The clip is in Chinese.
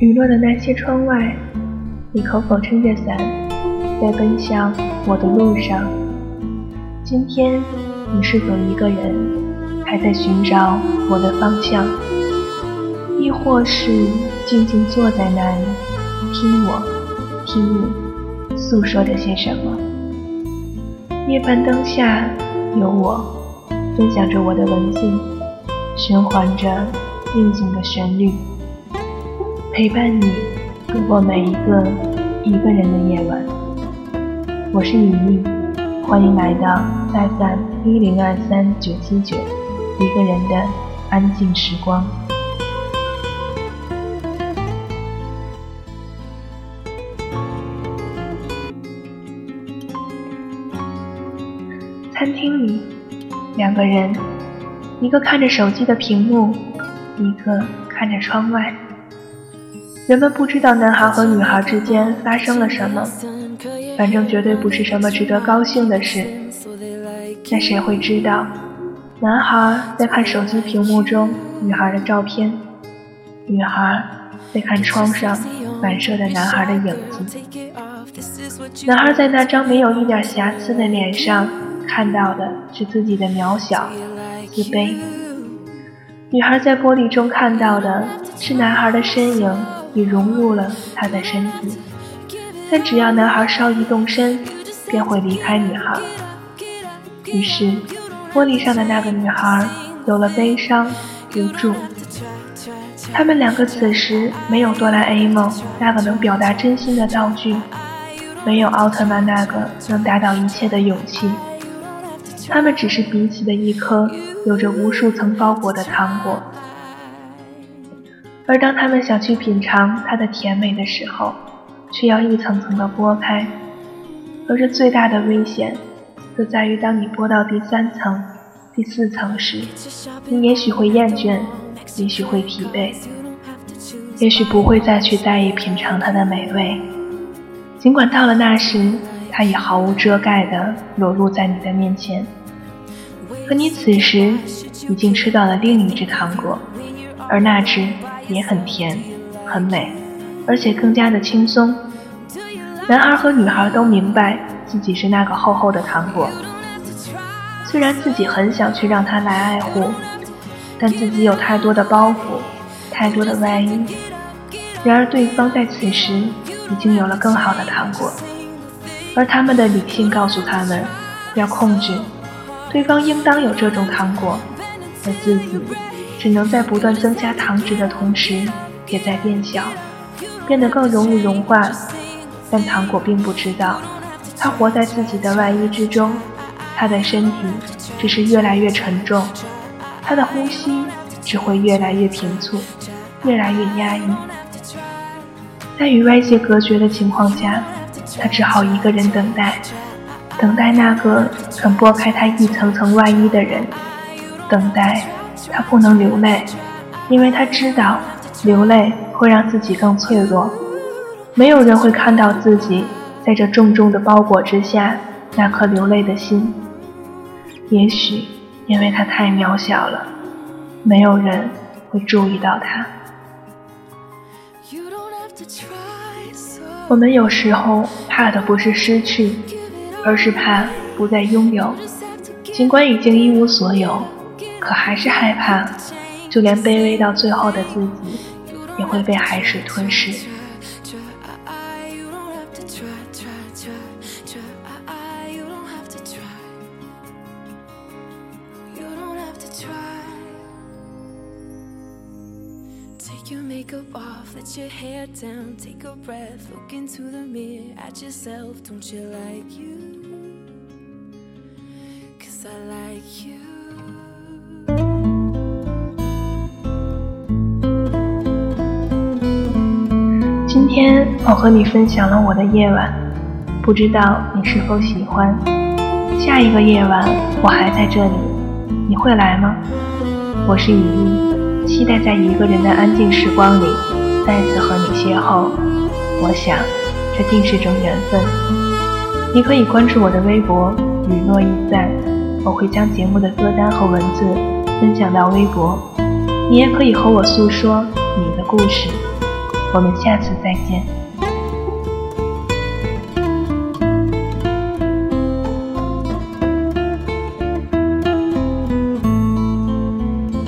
雨落的那些窗外，你可否撑着伞，在奔向我的路上？今天你是否一个人，还在寻找我的方向？亦或是静静坐在那里，听我，听你诉说着些什么？夜半灯下有我，分享着我的文字，循环着应景的旋律。陪伴你度过每一个一个人的夜晚。我是雨妮，欢迎来到 FM 一零二三九七九，一个人的安静时光。餐厅里，两个人，一个看着手机的屏幕，一个看着窗外。人们不知道男孩和女孩之间发生了什么，反正绝对不是什么值得高兴的事。那谁会知道，男孩在看手机屏幕中女孩的照片，女孩在看窗上反射的男孩的影子。男孩在那张没有一点瑕疵的脸上看到的是自己的渺小、自卑；女孩在玻璃中看到的是男孩的身影。已融入了他的身体，但只要男孩稍一动身，便会离开女孩。于是，玻璃上的那个女孩有了悲伤、无助。他们两个此时没有哆啦 A 梦那个能表达真心的道具，没有奥特曼那个能打倒一切的勇气。他们只是彼此的一颗有着无数层包裹的糖果。而当他们想去品尝它的甜美的时候，却要一层层的剥开。而这最大的危险，则在于当你剥到第三层、第四层时，你也许会厌倦，也许会疲惫，也许不会再去在意品尝它的美味。尽管到了那时，它已毫无遮盖地裸露在你的面前，可你此时已经吃到了另一只糖果，而那只。也很甜，很美，而且更加的轻松。男孩和女孩都明白自己是那个厚厚的糖果，虽然自己很想去让他来爱护，但自己有太多的包袱，太多的外衣。然而对方在此时已经有了更好的糖果，而他们的理性告诉他们要控制，对方应当有这种糖果，而自己。只能在不断增加糖值的同时，也在变小，变得更容易融化。但糖果并不知道，它活在自己的外衣之中，它的身体只是越来越沉重，它的呼吸只会越来越平促，越来越压抑。在与外界隔绝的情况下，他只好一个人等待，等待那个肯剥开他一层层外衣的人，等待。他不能流泪，因为他知道流泪会让自己更脆弱。没有人会看到自己在这重重的包裹之下那颗流泪的心。也许因为他太渺小了，没有人会注意到他。我们有时候怕的不是失去，而是怕不再拥有，尽管已经一无所有。可还是害怕，就连卑微到最后的自己，也会被海水吞噬。今天我和你分享了我的夜晚，不知道你是否喜欢。下一个夜晚我还在这里，你会来吗？我是雨衣，期待在一个人的安静时光里再次和你邂逅。我想，这定是种缘分。你可以关注我的微博“雨落驿站”，我会将节目的歌单和文字分享到微博。你也可以和我诉说你的故事。我们下次再见。